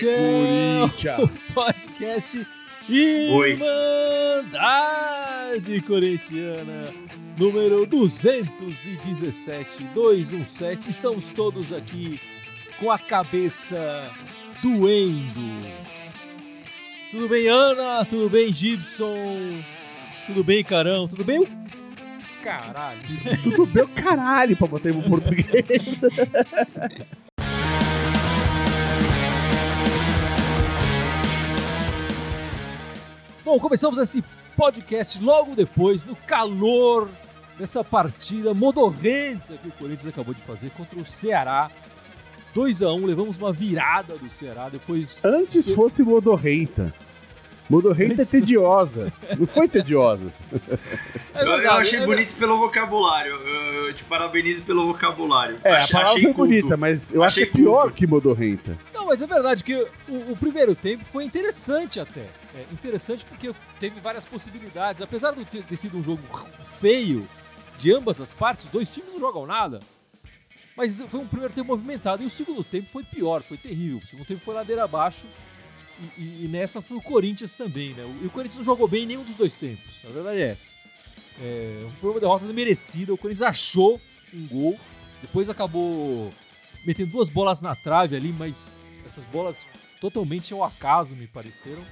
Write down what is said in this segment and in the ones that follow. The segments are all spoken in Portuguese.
Corinthians! O podcast Irmandade Corintiana, número 217, 217. Estamos todos aqui com a cabeça doendo. Tudo bem, Ana? Tudo bem, Gibson? Tudo bem, Carão? Tudo bem? o Caralho. Tudo bem caralho pra botar em português. Bom, começamos esse podcast logo depois, no calor dessa partida modorrenta que o Corinthians acabou de fazer contra o Ceará. 2 a 1 levamos uma virada do Ceará, depois Antes fosse modorrenta. Modorrenta é tediosa. Não foi tediosa. É eu, eu verdade, achei é bonito pelo vocabulário. Eu, te parabenizo pelo vocabulário. É, Ach- a palavra achei foi culto. bonita, mas eu Achei acho que é pior culto. que modorrenta. Mas é verdade que o, o primeiro tempo foi interessante até. É, interessante porque teve várias possibilidades. Apesar de ter, ter sido um jogo feio de ambas as partes, os dois times não jogam nada. Mas foi um primeiro tempo movimentado. E o segundo tempo foi pior, foi terrível. O segundo tempo foi ladeira abaixo. E, e- e nessa foi o Corinthians também, né? E o Corinthians não jogou bem em nenhum dos dois tempos. A verdade é essa. É, foi uma derrota merecida. O Corinthians achou um gol. Depois acabou metendo duas bolas na trave ali, mas essas bolas totalmente ao acaso me pareceram.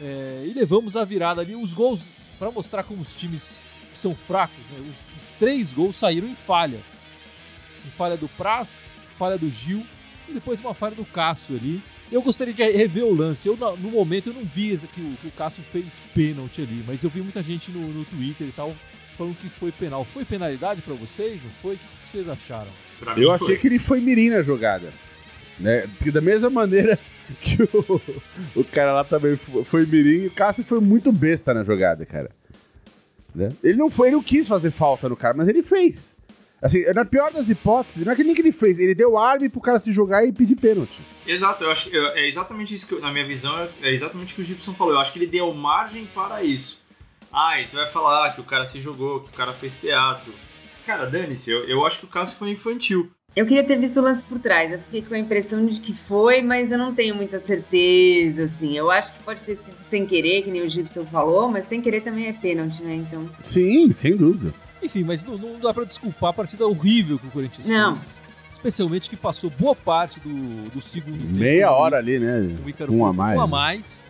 É, e levamos a virada ali. Os gols, para mostrar como os times são fracos, né? os, os três gols saíram em falhas. Em falha do Praz, falha do Gil e depois uma falha do Cássio ali. Eu gostaria de rever o lance. Eu, no momento eu não vi que o, que o Cássio fez pênalti ali, mas eu vi muita gente no, no Twitter e tal falando que foi penal. Foi penalidade para vocês? Não foi? O que vocês acharam? Pra Eu foi. achei que ele foi mirim na jogada. Né? Porque da mesma maneira que o, o cara lá também fo- foi mirim, o Cássio foi muito besta na jogada, cara. Né? Ele não foi, ele não quis fazer falta no cara, mas ele fez. Assim, na pior das hipóteses, não é que nem que ele fez, ele deu arme pro cara se jogar e pedir pênalti. Exato, eu acho, eu- é exatamente isso que, eu- na minha visão, é, é exatamente o que o Gibson falou. Eu acho que ele deu margem para isso. Ah, e você vai falar que o cara se jogou, que o cara fez teatro. Cara, dane-se, eu, eu acho que o caso foi infantil. Eu queria ter visto o lance por trás. Eu fiquei com a impressão de que foi, mas eu não tenho muita certeza, assim. Eu acho que pode ter sido sem querer, que nem o Gibson falou, mas sem querer também é pênalti, né? Então. Sim, sem dúvida. Enfim, mas não, não dá pra desculpar a partida horrível que o Corinthians Não. fez. Especialmente que passou boa parte do, do segundo tempo. Meia hora ali, né? Um foi a mais. Um a mais.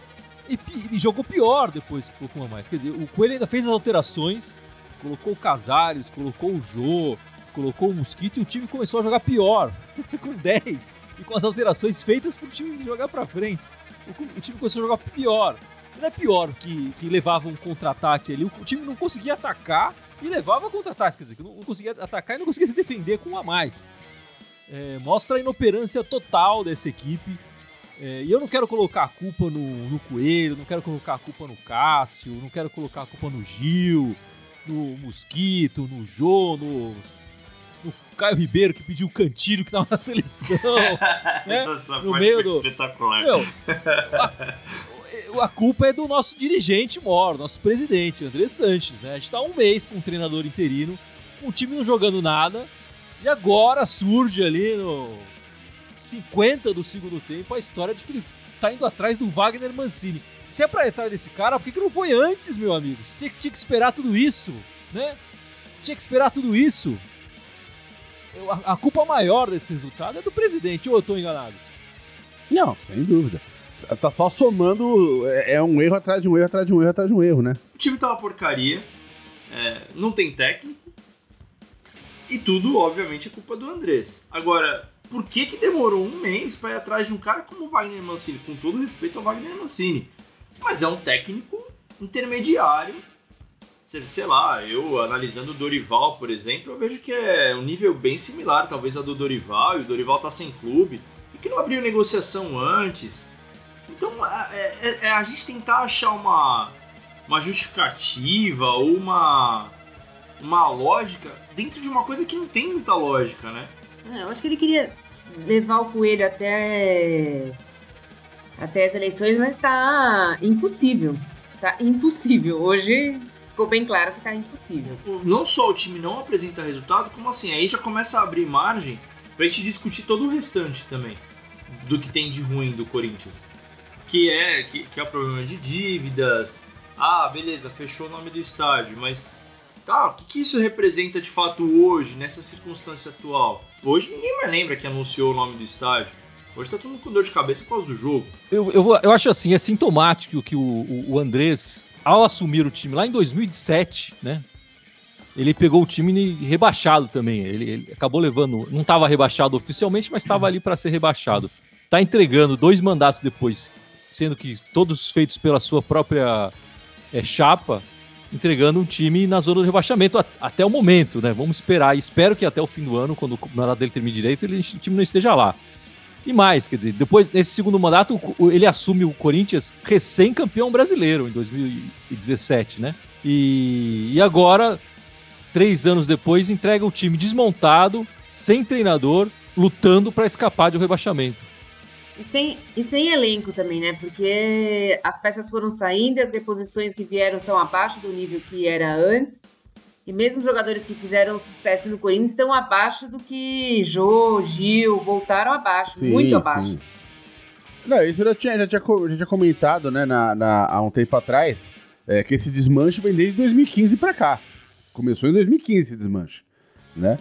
E, e jogou pior depois que foi com um a mais. Quer dizer, o Coelho ainda fez as alterações, colocou o Casares, colocou o Jô, colocou o Mosquito e o time começou a jogar pior, com 10. E com as alterações feitas pro time jogar pra frente. O, o time começou a jogar pior. Não é pior que, que levava um contra-ataque ali, o, o time não conseguia atacar e levava contra-ataque. Quer dizer, que não, não conseguia atacar e não conseguia se defender com um a mais. É, mostra a inoperância total dessa equipe. É, e eu não quero colocar a culpa no, no Coelho, não quero colocar a culpa no Cássio, não quero colocar a culpa no Gil, no Mosquito, no Jô, no Caio Ribeiro que pediu o cantilho que tava na seleção. né? Essa, No meio do- espetacular. Meu, a, a culpa é do nosso dirigente maior, nosso presidente, André Sanches, né? A gente tá há um mês com um treinador interino, com o time não jogando nada, e agora surge ali no 50 do segundo tempo a história de que ele tá indo atrás do Wagner Mancini. Se é pra atrás desse cara, por que, que não foi antes, meu amigo? Você tinha, que- tinha que esperar tudo isso, né? Tinha que esperar tudo isso. Eu- A, a culpa maior desse resultado é do presidente, ou eu tô enganado? Não, sem dúvida. Tá só somando. É é um erro atrás de um erro atrás de um erro atrás de um erro, né? O time tá uma porcaria, é, não tem técnico, e tudo, obviamente, é culpa do Andrés. Agora, por que que demorou um mês pra ir atrás de um cara como o Wagner Mancini? Com todo respeito ao Wagner Mancini. Mas é um técnico intermediário. Sei, lá, eu analisando o Dorival, por exemplo, eu vejo que é um nível bem similar, talvez, a do Dorival, e o Dorival tá sem clube. E que não abriu negociação antes. Então, a- é- é- é a gente tentar achar uma, uma justificativa ou uma, uma lógica dentro de uma coisa que não tem muita lógica, né? É, Eu acho que ele queria levar o coelho até até as eleições, mas tá impossível. Tá impossível. Hoje ficou bem claro que tá impossível. Não só o time não apresenta resultado, como assim, aí já começa a abrir margem pra gente discutir todo o restante também. do que tem de ruim do Corinthians. Que é, que, que é o problema de dívidas. Ah, beleza, fechou o nome do estádio, mas tá, o que, que isso representa de fato hoje, nessa circunstância atual? Hoje ninguém mais lembra que anunciou o nome do estádio. Hoje tá todo mundo com dor de cabeça por causa do jogo. Eu, eu, eu acho assim, é sintomático que o, o, o Andrés, ao assumir o time lá em 2007, né? Ele pegou o time rebaixado também. Ele, ele acabou levando. Não estava rebaixado oficialmente, mas estava ali para ser rebaixado. Tá entregando dois mandatos depois, sendo que todos feitos pela sua própria é, chapa, entregando um time na zona do rebaixamento a- até o momento, né? Vamos esperar. Espero que até o fim do ano, quando o mandato dele termine direito, ele, o time não esteja lá. E mais, quer dizer, depois, nesse segundo mandato, ele assume o Corinthians recém-campeão brasileiro em 2017, né? E, e agora, três anos depois, entrega o time desmontado, sem treinador, lutando para escapar de um rebaixamento. E sem, e sem elenco também, né? Porque as peças foram saindo, as reposições que vieram são abaixo do nível que era antes. E mesmo os jogadores que fizeram sucesso no Corinthians estão abaixo do que Jô, Gil, voltaram abaixo, muito abaixo. Não, isso já tinha, já tinha, já tinha comentado, né, na, na- há um tempo atrás, é, que esse desmanche vem desde 2015 pra cá. Começou em 2015 esse desmanche, né?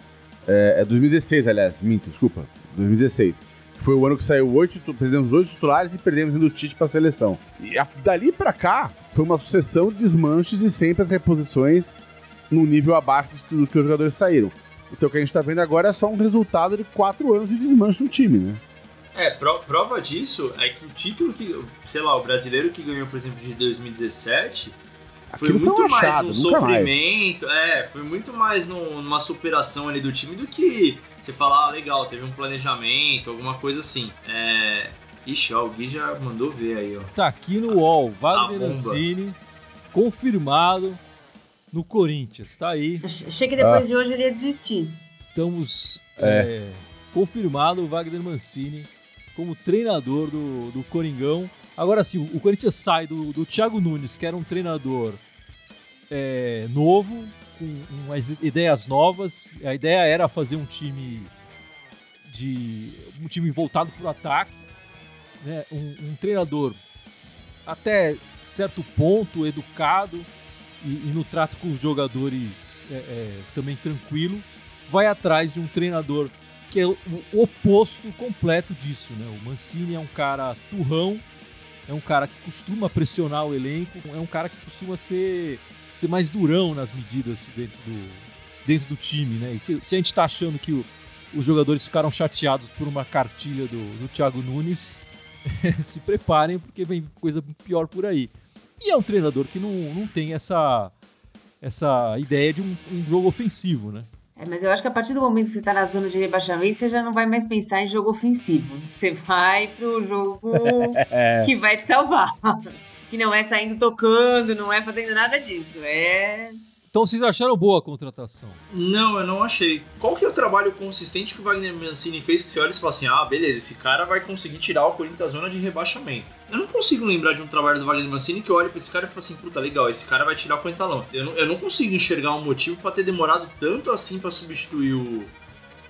É, é 2016, aliás, minto, desculpa, 2016. Foi o ano que saiu oito, perdemos oito titulares e perdemos indo Tite pra seleção. E a- dali pra cá, foi uma sucessão de desmanches e sempre as reposições num nível abaixo do, que os jogadores saíram. Então o que a gente tá vendo agora é só um resultado de quatro anos de desmanche no time, né? É, pro- prova disso é que o título que, sei lá, o brasileiro que ganhou, por exemplo, de 2017, foi Aquilo muito foi um mais achado, mais. sofrimento, é, foi muito mais num- numa superação ali do time do que você falar, ah, legal, teve um planejamento, alguma coisa assim. É. Ixi, ó, o Gui já mandou ver aí, ó. Tá aqui no UOL, Wagner confirmado no Corinthians. Tá aí. Achei que depois de hoje ele ia desistir. Estamos é, confirmado o Wagner Mancini como treinador do, do Coringão. Agora sim, o Corinthians sai do, do Thiago Nunes, que era um treinador é, novo, com umas ideias novas. A ideia era fazer um time de um time voltado para o ataque, né? um, um treinador até certo ponto educado e, e no trato com os jogadores é, é, também tranquilo vai atrás de um treinador que é o oposto completo disso, né? O Mancini é um cara turrão, é um cara que costuma pressionar o elenco, é um cara que costuma ser, ser mais durão nas medidas dentro do, dentro do time, né? E se, se a gente tá achando que o- os jogadores ficaram chateados por uma cartilha do, do Thiago Nunes, se preparem porque vem coisa pior por aí. E é um treinador que não, não tem essa, essa ideia de um- um jogo ofensivo, né? É, mas eu acho que a partir do momento que você tá na zona de rebaixamento, você já não vai mais pensar em jogo ofensivo. Você vai pro jogo que vai te salvar. Que não é saindo tocando, não é fazendo nada disso. É. Então vocês acharam boa a contratação? Não, eu não achei. Qual que é o trabalho consistente que o Wagner Mancini fez que você olha e fala assim, ah, beleza, esse cara vai conseguir tirar o Corinthians da zona de rebaixamento. Eu não consigo lembrar de um trabalho do Wagner Mancini que eu olho pra esse cara e falo assim, puta, legal, esse cara vai tirar o lama. Eu não, eu não consigo enxergar um motivo pra ter demorado tanto assim pra substituir o...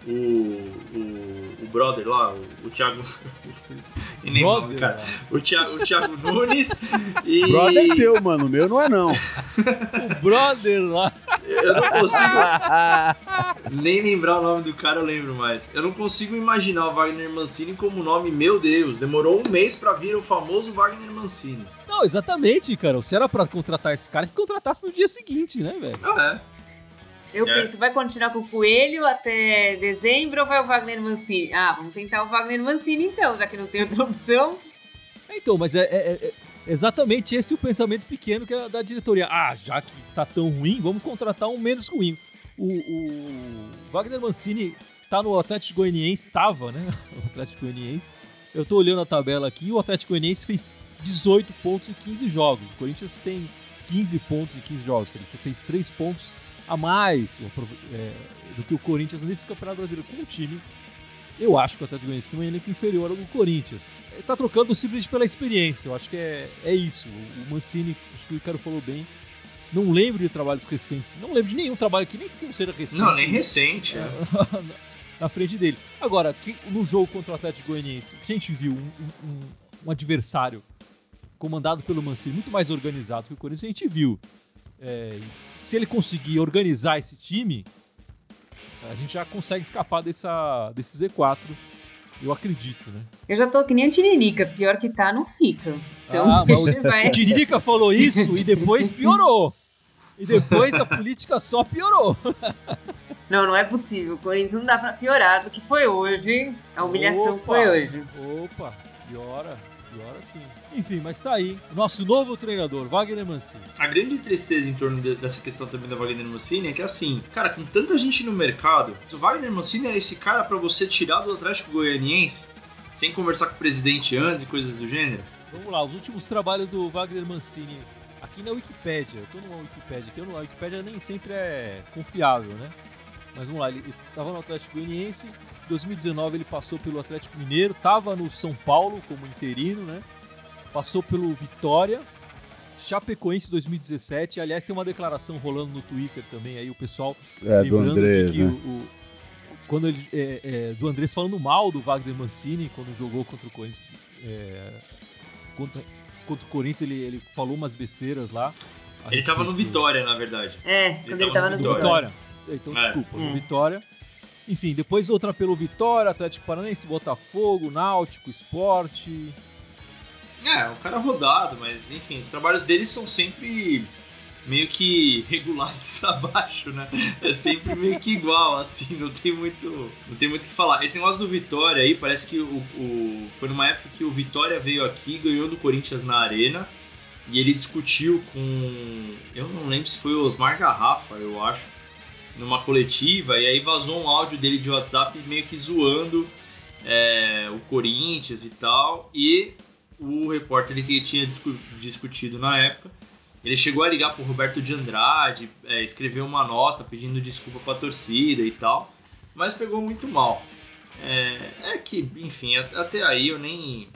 O, o, o brother lá, o, o Thiago. Nem Brother, cara. O Thiago, o Thiago Nunes e. Brother é teu, mano. O meu não é, não. O brother lá. Eu não consigo. Nem lembrar o nome do cara eu lembro mais. Eu não consigo imaginar o Wagner Mancini como nome, meu Deus. Demorou um mês pra vir o famoso Wagner Mancini. Não, exatamente, cara. Se era pra contratar esse cara, que contratasse no dia seguinte, né, velho? Ah, é. Eu É. penso, vai continuar com o Coelho até dezembro ou vai o Wagner Mancini? Ah, vamos tentar o Wagner Mancini então, já que não tem outra opção. É, Então, mas é, é- é exatamente esse o pensamento pequeno que é da diretoria. Ah, já que tá tão ruim, vamos contratar um menos ruim. O, o Wagner Mancini tá no Atlético Goianiense, tava, né? O Atlético Goianiense. Eu tô olhando a tabela aqui, o Atlético Goianiense fez 18 pontos em 15 jogos. O Corinthians tem 15 pontos em 15 jogos. Ele fez 3 pontos a mais é, do que o Corinthians nesse Campeonato Brasileiro com o time. Eu acho que o Atlético Goianiense tem um elenco inferior ao do Corinthians. Ele tá trocando simplesmente pela experiência. Eu acho que é, é isso. O Mancini, acho que o Ricardo falou bem. Não lembro de trabalhos recentes. Não lembro de nenhum trabalho que nem que não seja recente. Não, nem recente. é. na frente dele. Agora, no jogo contra o Atlético Goianiense, a gente viu um, um, um adversário comandado pelo Mancini muito mais organizado que o Corinthians, a gente viu. É, se ele conseguir organizar esse time, a gente já consegue escapar dessa, desse Z4. Eu acredito, né? Eu já tô que nem a Tiririca, pior que tá, não fica. Então Ah, deixa, vai. O Tiririca falou isso e depois piorou. E depois a política só piorou. Não, não é possível. O Corinthians não dá pra piorar do que foi hoje. A humilhação Opa. foi hoje. Opa, piora, piora sim. Enfim, mas tá aí. Nosso novo treinador, Wagner Mancini. A grande tristeza em torno de- dessa questão também da Wagner Mancini é que, assim, cara, com tanta gente no mercado, o Wagner Mancini é esse cara pra você tirar do Atlético Goianiense sem conversar com o presidente antes e coisas do gênero? Vamos lá, os últimos trabalhos do Wagner Mancini aqui na Wikipédia. Eu tô numa Wikipédia aqui, eu não- a Wikipédia nem sempre é confiável, né? Mas vamos lá, ele ele tava no Atlético Goianiense, em 2019 ele passou pelo Atlético Mineiro, tava no São Paulo como interino, né? Passou pelo Vitória, Chapecoense 2017. Aliás, tem uma declaração rolando no Twitter também aí, o pessoal É, do lembrando Andrés, de que né? o, o- quando ele é, é, do Andrés falando mal do Wagner Mancini quando jogou contra o Corinthians é, contra, contra o Corinthians ele, ele falou umas besteiras lá Ele tava no Vitória, na verdade. É, quando ele tava no no Vitória. Vitória então É. desculpa no É. Vitória enfim depois outra pelo Vitória Atlético Paranaense Botafogo Náutico Esporte É, um cara rodado, mas enfim, os trabalhos dele são sempre meio que regulares pra baixo, né? É sempre meio que igual, assim, não tem muito, não tem muito o que falar. Esse negócio do Vitória aí, parece que o, o- foi numa época que o Vitória veio aqui, ganhou do Corinthians na Arena, e ele discutiu com, eu não lembro se foi o Osmar Garrafa, eu acho, numa coletiva, e aí vazou um áudio dele de WhatsApp meio que zoando é, o Corinthians e tal, e o repórter que tinha discu- discutido na época, ele chegou a ligar pro Roberto de Andrade, é, escreveu uma nota pedindo desculpa pra torcida e tal, mas pegou muito mal. É, é que, enfim, até aí eu nem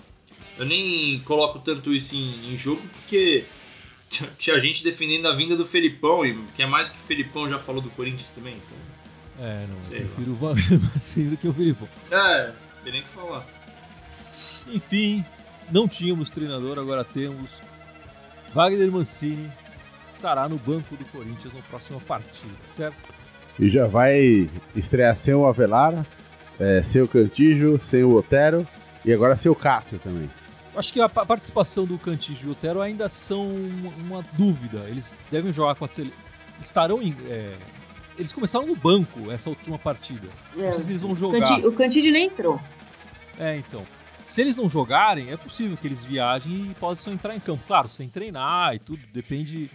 eu nem coloco tanto isso em, em jogo porque tinha gente defendendo a vinda do Felipão, e que é mais que o Felipão já falou do Corinthians também. Então, é não Sei eu prefiro o Wagner Mancini do que o Filipão é, não tem nem o que falar. Enfim, não tínhamos treinador, agora temos. Wagner Mancini estará no banco do Corinthians na próxima partida, certo? E já vai estrear sem o Avelar, é, sem o Cantijo, sem o Otero e agora sem o Cássio também. Acho que a pa- participação do Cantígio e o Otero ainda são uma, dúvida. Eles devem jogar com a seleção. Estarão em. é, Eles começaram no banco essa última partida. É. Não sei se eles vão jogar. Canti- O Cantídio nem entrou. É, então. Se eles não jogarem, é possível que eles viajem e possam entrar em campo. Claro, sem treinar e tudo, depende.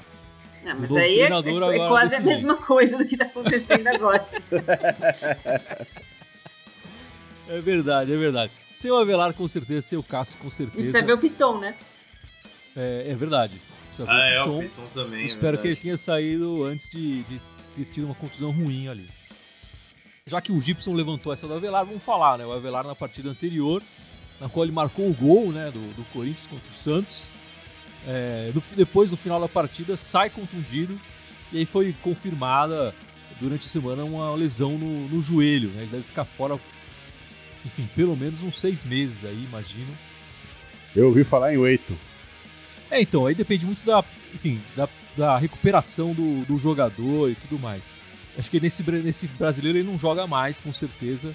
Não, mas aí é, treinador é- é agora quase a mesma coisa do que tá acontecendo agora. É verdade, é verdade. Sem o Avelar, com certeza, sem o Cássio, com E certeza. precisa ver o Piton, né? É, é verdade. Precisa ver Ah, é, Piton. o Piton também. é Espero que ele tenha saído antes de, de ter tido uma contusão ruim ali. Já que o Gibson levantou essa do Avelar, vamos falar, né? O Avelar na partida anterior, na qual ele marcou o gol né, do, do Corinthians contra o Santos. É, no- depois, no final da partida, sai contundido e aí foi confirmada durante a semana uma lesão no, no joelho. Né? Ele deve ficar fora, enfim, pelo menos uns seis meses aí, imagino. Eu ouvi falar em oito. É, então, aí depende muito da, enfim, da, da recuperação do, do jogador e tudo mais. Acho que nesse, nesse brasileiro ele não joga mais, com certeza.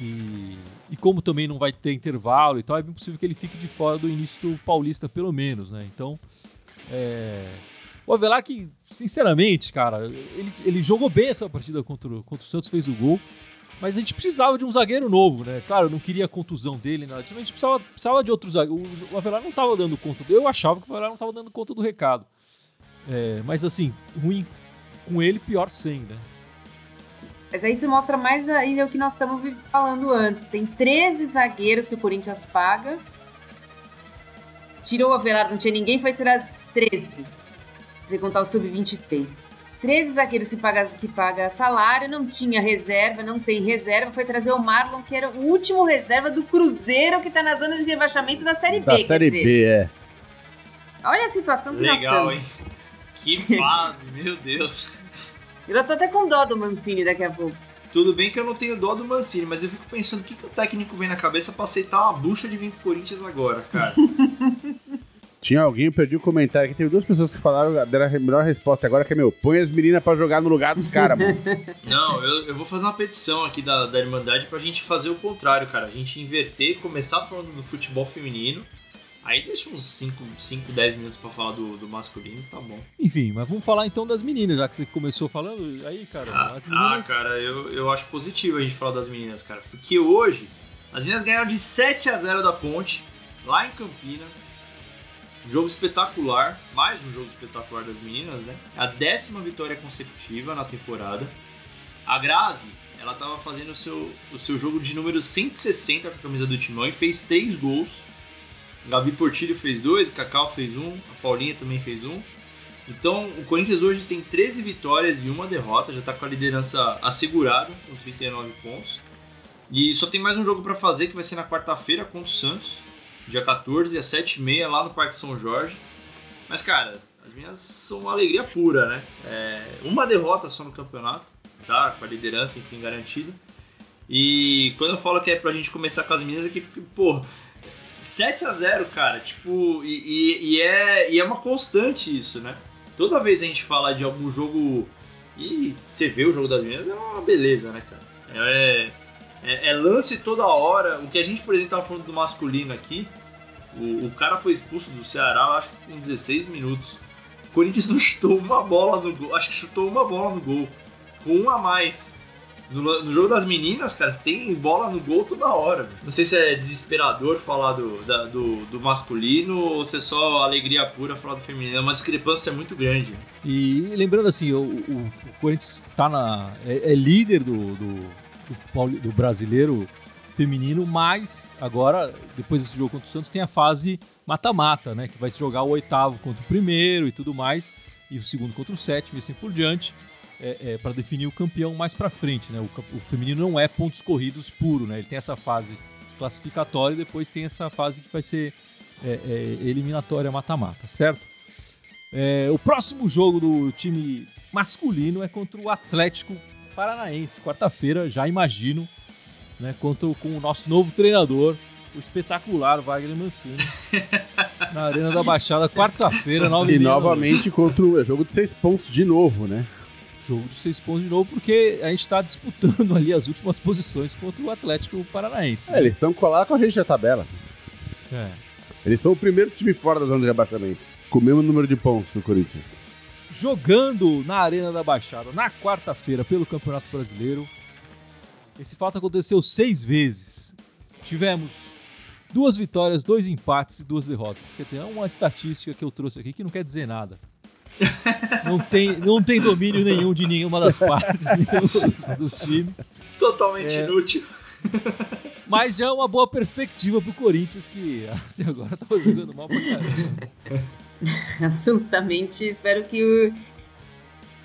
E, e como também não vai ter intervalo e tal, é bem possível que ele fique de fora do início do Paulista, pelo menos, né? Então, é... o Avelar que, sinceramente, cara, ele, ele jogou bem essa partida contra, contra o Santos, fez o gol. Mas a gente precisava de um zagueiro novo, né? Claro, eu não queria a contusão dele, nada disso, mas a gente precisava, precisava de outro zagueiro. O, Avelar não estava dando conta. Eu achava que o Avelar não estava dando conta do recado. É, mas assim, ruim com ele, pior sem, né? Mas aí isso mostra mais ainda o que nós estamos falando antes. Tem 13 zagueiros que o Corinthians paga. Tirou o Avelar, não tinha ninguém, foi tirar 13. Se você contar o sub-23. 13 zagueiros que paga, que paga salário, não tinha reserva, não tem reserva. Foi trazer o Marlon, que era o último reserva do Cruzeiro, que tá na zona de rebaixamento da Série B. Da quer Série dizer. B, é. Olha a situação que Legal, nós hein? estamos. Que fase, meu Deus. Eu já tô até com dó do Mancini daqui a pouco. Tudo bem que eu não tenho dó do Mancini, mas eu fico pensando o que, que o técnico vem na cabeça pra aceitar uma bucha de vir pro Corinthians agora, cara. Tinha alguém, eu perdi o comentário aqui. Teve duas pessoas que falaram, deram a melhor resposta agora, que é meu, põe as meninas pra jogar no lugar dos caras, mano. Não, eu, eu vou fazer uma petição aqui da, da Irmandade pra gente fazer o contrário, cara. A gente inverter, começar falando do futebol feminino. Aí deixa uns 5, 5 10 minutos pra falar do, do masculino, tá bom. Enfim, mas vamos falar então das meninas, já que você começou falando. Aí, cara, Ah, as meninas. ah, cara, eu, eu acho positivo a gente falar das meninas, cara. Porque hoje, as meninas ganharam de 7 a 0 da Ponte, lá em Campinas. Jogo espetacular, mais um jogo espetacular das meninas, né? A décima vitória consecutiva na temporada. A Grazi, ela tava fazendo o seu, o seu jogo de número 160 com a camisa do Timão e fez 3 gols. Gabi Portilho fez dois, Cacau fez um, a Paulinha também fez um. Então, o Corinthians hoje tem 13 vitórias e uma derrota, já está com a liderança assegurada, com 39 pontos. E só tem mais um jogo para fazer, que vai ser na quarta-feira contra o Santos, dia 14, às 7h30, lá no Parque São Jorge. Mas, cara, as minhas são uma alegria pura, né? É, uma derrota só no campeonato, tá? Com a liderança, enfim, garantida. E quando eu falo que é pra gente começar com as meninas, é que, pô, 7 a 0 cara, tipo, e, e- e é, e é uma constante isso, né? Toda vez a gente fala de algum jogo e você vê o jogo das meninas, é uma beleza, né, cara? É, é- é lance toda hora. O que a gente, por exemplo, tava falando do masculino aqui, o, o cara foi expulso do Ceará, acho que com 16 minutos. O Corinthians não chutou uma bola no gol, acho que chutou uma bola no gol, com um a mais. No, no jogo das meninas, cara, tem bola no gol toda hora. Não sei se é desesperador falar do, da- do, do masculino ou se é só alegria pura falar do feminino. É uma discrepância muito grande. E lembrando assim, o, o- o Corinthians tá na, é, é líder do, do, do do brasileiro feminino, mas agora, depois desse jogo contra o Santos, tem a fase mata-mata, né? Que vai se jogar o oitavo contra o primeiro e tudo mais, e o segundo contra o sétimo e assim por diante, é, para definir o campeão mais pra frente, né? O, o feminino não é pontos corridos puro, né? Ele tem essa fase classificatória e depois tem essa fase que vai ser é, é, eliminatória mata-mata, certo? É, o próximo jogo do time masculino é contra o Atlético Paranaense, quarta-feira, já imagino, né, contra o- com o nosso novo treinador, o espetacular Wagner Mancini, na Arena da Baixada, quarta-feira, nove E novamente contra o é jogo de seis pontos de novo, né? Jogo de seis pontos de novo, porque a gente está disputando ali as últimas posições contra o Atlético Paranaense. É, eles estão colados com a gente na tabela. É. Eles são o primeiro time fora da zona de rebaixamento. Com o mesmo número de pontos do Corinthians. Jogando na Arena da Baixada na quarta-feira pelo Campeonato Brasileiro. Esse fato aconteceu seis vezes. Tivemos duas vitórias, dois empates e duas derrotas. Quer dizer, é uma estatística que eu trouxe aqui que não quer dizer nada. Não tem, não tem domínio nenhum de nenhuma das partes dos times. Totalmente É. inútil. Mas já é uma boa perspectiva pro Corinthians, que até agora tava jogando mal pra caramba. Absolutamente. Espero que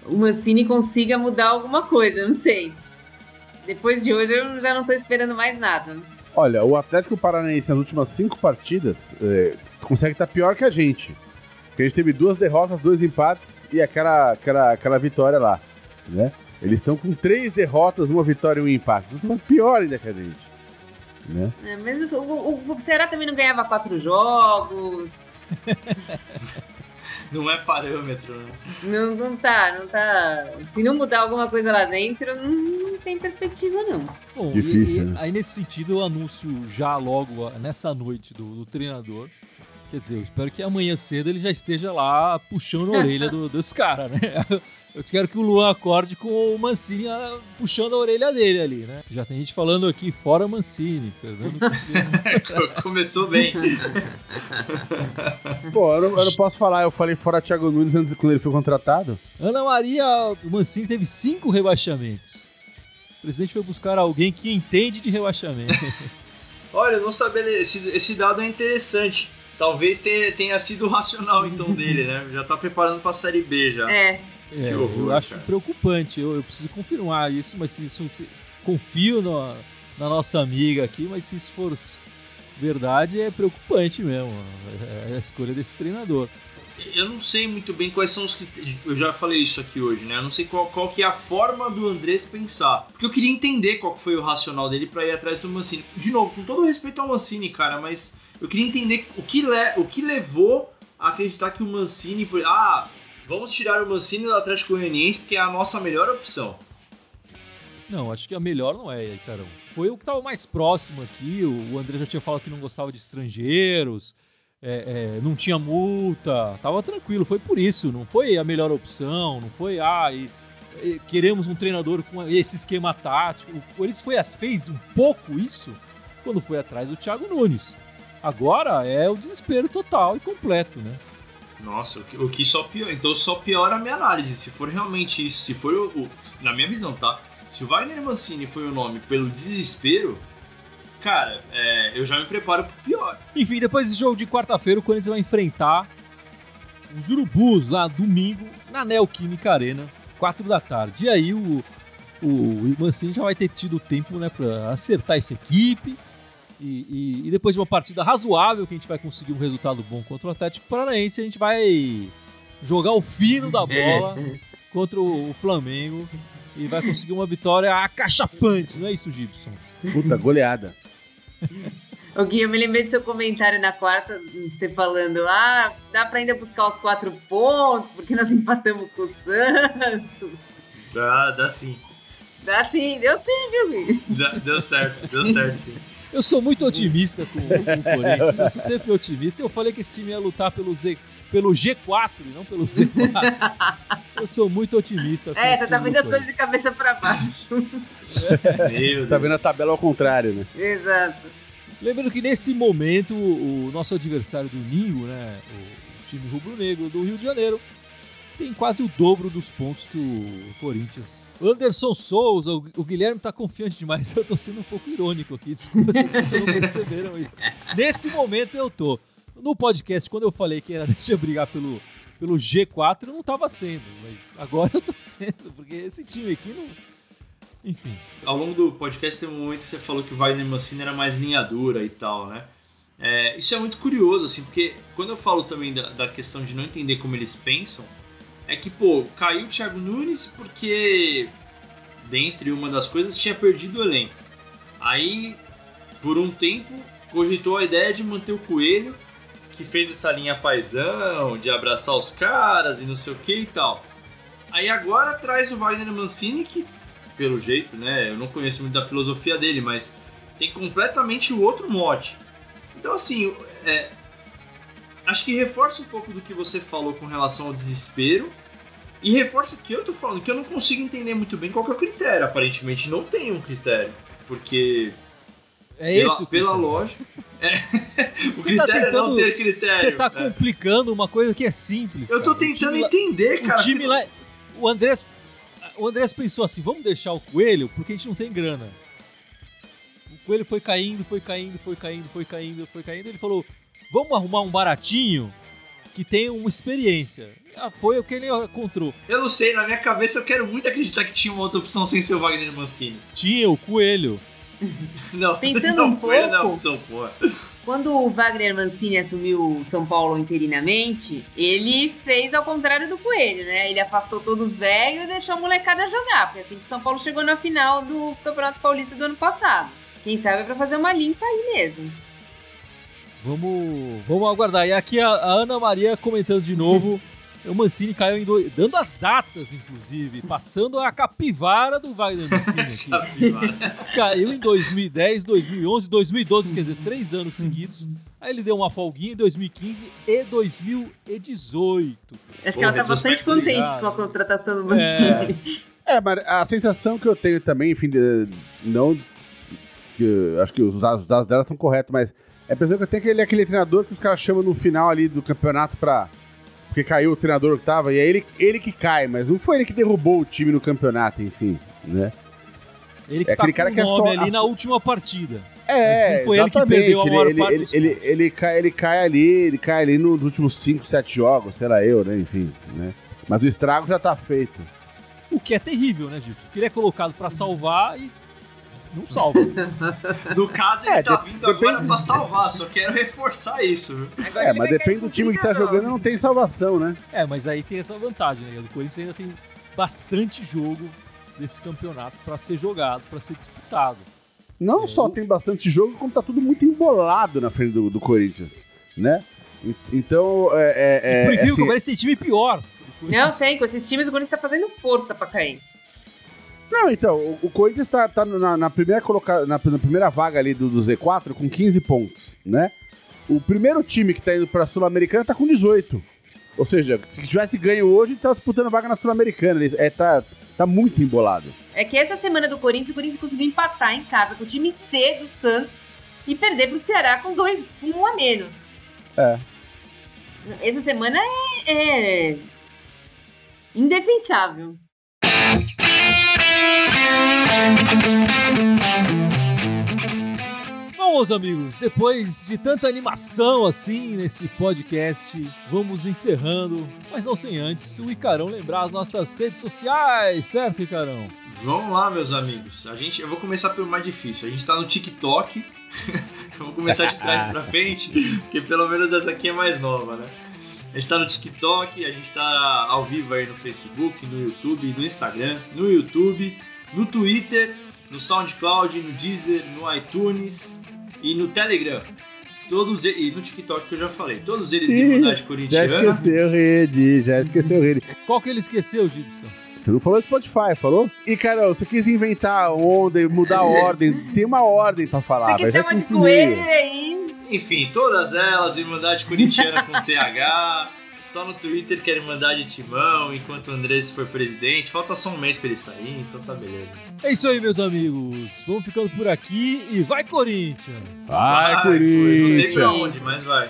o, o Mancini consiga mudar alguma coisa, não sei. Depois de hoje eu já não tô esperando mais nada. Olha, o Atlético Paranaense nas últimas cinco partidas é, consegue estar pior que a gente. Porque a gente teve duas derrotas, dois empates e aquela, aquela, aquela vitória lá, né? Eles estão com três derrotas, uma vitória e um empate. Então pior ainda que a gente, né? É, mas o, o, o Ceará também não ganhava quatro jogos. Não é parâmetro, né? Não, não tá, não tá. Se não mudar alguma coisa lá dentro, não, não tem perspectiva, não. Bom, Difícil, e- e né? Aí nesse sentido eu anuncio já logo nessa noite do, do treinador. Quer dizer, eu espero que amanhã cedo ele já esteja lá puxando a orelha do- dos caras, né? Eu quero que o Luan acorde com o Mancini ah, puxando a orelha dele ali, né? Já tem gente falando aqui, fora Mancini, Fernando Campelo. Começou bem. Pô, eu não, eu não posso falar, eu falei fora Thiago Nunes antes quando ele foi contratado. Ana Maria, o Mancini teve cinco rebaixamentos. O presidente foi buscar alguém que entende de rebaixamento. Olha, eu não sabia. Esse, esse dado é interessante. Talvez tenha, tenha sido o racional então dele, né? Já tá preparando pra série B já. É, É, horror, eu acho cara. preocupante. Eu, eu preciso confirmar isso, mas se isso se- confio no- na nossa amiga aqui, mas se isso for verdade, é preocupante mesmo. É a escolha desse treinador. eu não sei muito bem quais são os critérios. Eu já falei isso aqui hoje, né? Eu não sei qual, qual que é a forma do Andrés pensar. Porque eu queria entender qual foi o racional dele para ir atrás do Mancini. De novo, com todo respeito ao Mancini, cara, mas eu queria entender o que, le, o que levou a acreditar que o Mancini. Ah, vamos tirar o Mancini do Atlético Goianiense porque é a nossa melhor opção. Não, acho que a melhor não é, Carão. Foi o que estava mais próximo aqui. O André já tinha falado que não gostava de estrangeiros é, é, não tinha multa, tava tranquilo. Foi por isso, não foi a melhor opção, não foi, ah, e, e, queremos um treinador com esse esquema tático. O Corinthians fez um pouco isso quando foi atrás do Thiago Nunes. Agora é o desespero total e completo, né? Nossa, o que só piora. Então só piora a minha análise. Se for realmente isso, se for o, o, na minha visão, tá? Se o Wagner Mancini foi o nome pelo desespero, cara, é, eu já me preparo pro pior. Enfim, depois desse jogo de quarta-feira, o Corinthians vai enfrentar os Urubus lá domingo na Neoquímica Arena, 4 da tarde. E aí o, o Mancini já vai ter tido tempo né, para acertar essa equipe. E, e, e, depois de uma partida razoável, que a gente vai conseguir um resultado bom contra o Atlético Paranaense, a gente vai jogar o fino da bola contra o Flamengo e vai conseguir uma vitória acachapante, não é isso, Gibson? Puta, goleada. Ô Gui, eu me lembrei do seu comentário na quarta, você falando, ah, dá pra ainda buscar os quatro pontos, porque nós empatamos com o Santos. Dá, dá sim. Dá sim, deu sim, viu, Gui? Dá, deu certo, deu certo sim. Eu sou muito otimista com, com o Corinthians, eu sou sempre otimista. Eu falei que esse time ia lutar pelo, Z, pelo G4 e não pelo Z4. eu sou muito otimista. é, você tá vendo as coisas de cabeça pra baixo. tá vendo a tabela ao contrário, né? Exato. Lembrando que nesse momento, o nosso adversário do Ninho, né, o time rubro-negro do Rio de Janeiro, tem quase o dobro dos pontos que o Corinthians. O Anderson Souza, o Guilherme tá confiante demais. Eu tô sendo um pouco irônico aqui, desculpa vocês não perceberam isso. Nesse momento eu tô. No podcast, quando eu falei que era deixa eu brigar pelo, pelo G4, eu não tava sendo, mas agora eu tô sendo, porque esse time aqui não enfim. Ao longo do podcast tem um momento que você falou que o Wagner Mancini era mais linha dura e tal, né? É, isso é muito curioso, assim, porque quando eu falo também da, da, questão de não entender como eles pensam, é que, pô, caiu o Thiago Nunes porque, dentre uma das coisas, tinha perdido o elenco. Aí, por um tempo, cogitou a ideia de manter o Coelho, que fez essa linha paisão, de abraçar os caras e não sei o que e tal. Aí agora traz o Wagner Mancini, que pelo jeito, né? Eu não conheço muito da filosofia dele, mas tem completamente o outro mote. Então, assim, é, acho que reforça um pouco do que você falou com relação ao desespero. E reforça o que eu tô falando, que eu não consigo entender muito bem qual é o critério. Aparentemente não tem um critério. Porque. É pela, isso. Pela lógica. É, o você tá critério tá tentando, não ter critério. Você tá é. complicando uma coisa que é simples. Eu tô cara. tentando entender, cara. O time lá. O Andrés o Andrés pensou assim: vamos deixar o coelho porque a gente não tem grana. O coelho foi caindo, foi caindo, foi caindo, foi caindo, foi caindo. Ele falou: vamos arrumar um baratinho que tenha uma experiência. Ah, foi o que ele encontrou. Eu não sei, na minha cabeça eu quero muito acreditar que tinha uma outra opção sem ser o Wagner Mancini. Tinha, o coelho. não, Pensando não, um pouco. Não é opção, porra. Quando o Wagner Mancini assumiu São Paulo interinamente, ele fez ao contrário do Coelho, né? Ele afastou todos os velhos e deixou a molecada jogar. Foi assim que o São Paulo chegou na final do Campeonato Paulista do ano passado. Quem sabe é pra fazer uma limpa aí mesmo. Vamos, vamos aguardar. E aqui a, a Ana Maria comentando de novo. o Mancini caiu em dois, dando as datas, inclusive, passando a capivara do Wagner Mancini aqui. caiu em 2010, 2011, 2012, quer dizer, três anos seguidos. Aí ele deu uma folguinha em 2015 e 2018. Acho que ela tá bastante contente com a contratação do Mancini. É. é, mas a sensação que eu tenho também, enfim, de, não. Que, acho que os dados, os dados dela estão corretos, mas é a impressão que eu tenho que ele é aquele treinador que os caras chamam no final ali do campeonato pra porque caiu o treinador que tava, e é ele, ele que cai, mas não foi ele que derrubou o time no campeonato, enfim, né? Ele que é tá aquele cara que é só ali na última partida. É, não foi ele que perdeu a maior ele, parte ele, ele, ele, ele, cai, ele cai ali, ele cai ali nos últimos 5, 7 jogos, sei lá eu, né, enfim, né? Mas o estrago já tá feito. O que é terrível, né, Gilson? Porque ele é colocado para salvar e não salva. No caso, ele É, tá de- vindo agora depende- pra salvar, só quero reforçar isso. Agora É, mas depende do time que tá 39. jogando, não tem salvação, né? é, mas aí tem essa vantagem, né? O Corinthians ainda tem bastante jogo desse campeonato pra ser jogado, pra ser disputado. Não É, só tem bastante jogo, como tá tudo muito embolado na frente do, do Corinthians, né? E- Então, é, é, Por é, incrível assim, que pareça, tem time pior. do Não, tem, com esses times o Corinthians tá fazendo força pra cair. Não, então, o, o Corinthians tá, tá na, na primeira coloca, na, na primeira vaga ali do, do Z4 com 15 pontos, né? O primeiro time que tá indo pra Sul-Americana tá com 18. Ou seja, se tivesse ganho hoje, tá disputando vaga na Sul-Americana. É, tá, tá muito embolado. É que essa semana do Corinthians, o Corinthians conseguiu empatar em casa com o time C do Santos e perder pro Ceará com, dois, com um a menos. É. Essa semana é, é indefensável. Bom, meus amigos, depois de tanta animação assim nesse podcast, vamos encerrando, mas não sem antes o Icarão lembrar as nossas redes sociais, certo, Icarão? Vamos lá, meus amigos. A gente, eu vou começar pelo mais difícil. A gente tá no TikTok. eu vou começar de trás pra frente, porque pelo menos essa aqui é mais nova, né? A gente tá no TikTok, a gente tá ao vivo aí no Facebook, no YouTube, no Instagram, no YouTube, no Twitter, no SoundCloud, no Deezer, no iTunes e no Telegram. Todos e, e no TikTok que eu já falei. Todos eles Ih, Irmandade Já Corintiana. esqueceu rede, já esqueceu rede. Qual que ele esqueceu, Gibson? Você não falou Spotify, falou? E, Carol, você quis inventar onda e mudar a ordem. Tem uma ordem pra falar. Você quis ter já uma de coelho aí. Enfim, todas elas, Irmandade Corintiana com TH só no Twitter querem mandar de timão enquanto o Andrés for presidente. Falta só um mês para ele sair, então tá beleza. É isso aí, meus amigos. Vamos ficando por aqui e vai, Corinthians! Vai, vai Corinthians! Não sei pra onde, mas vai.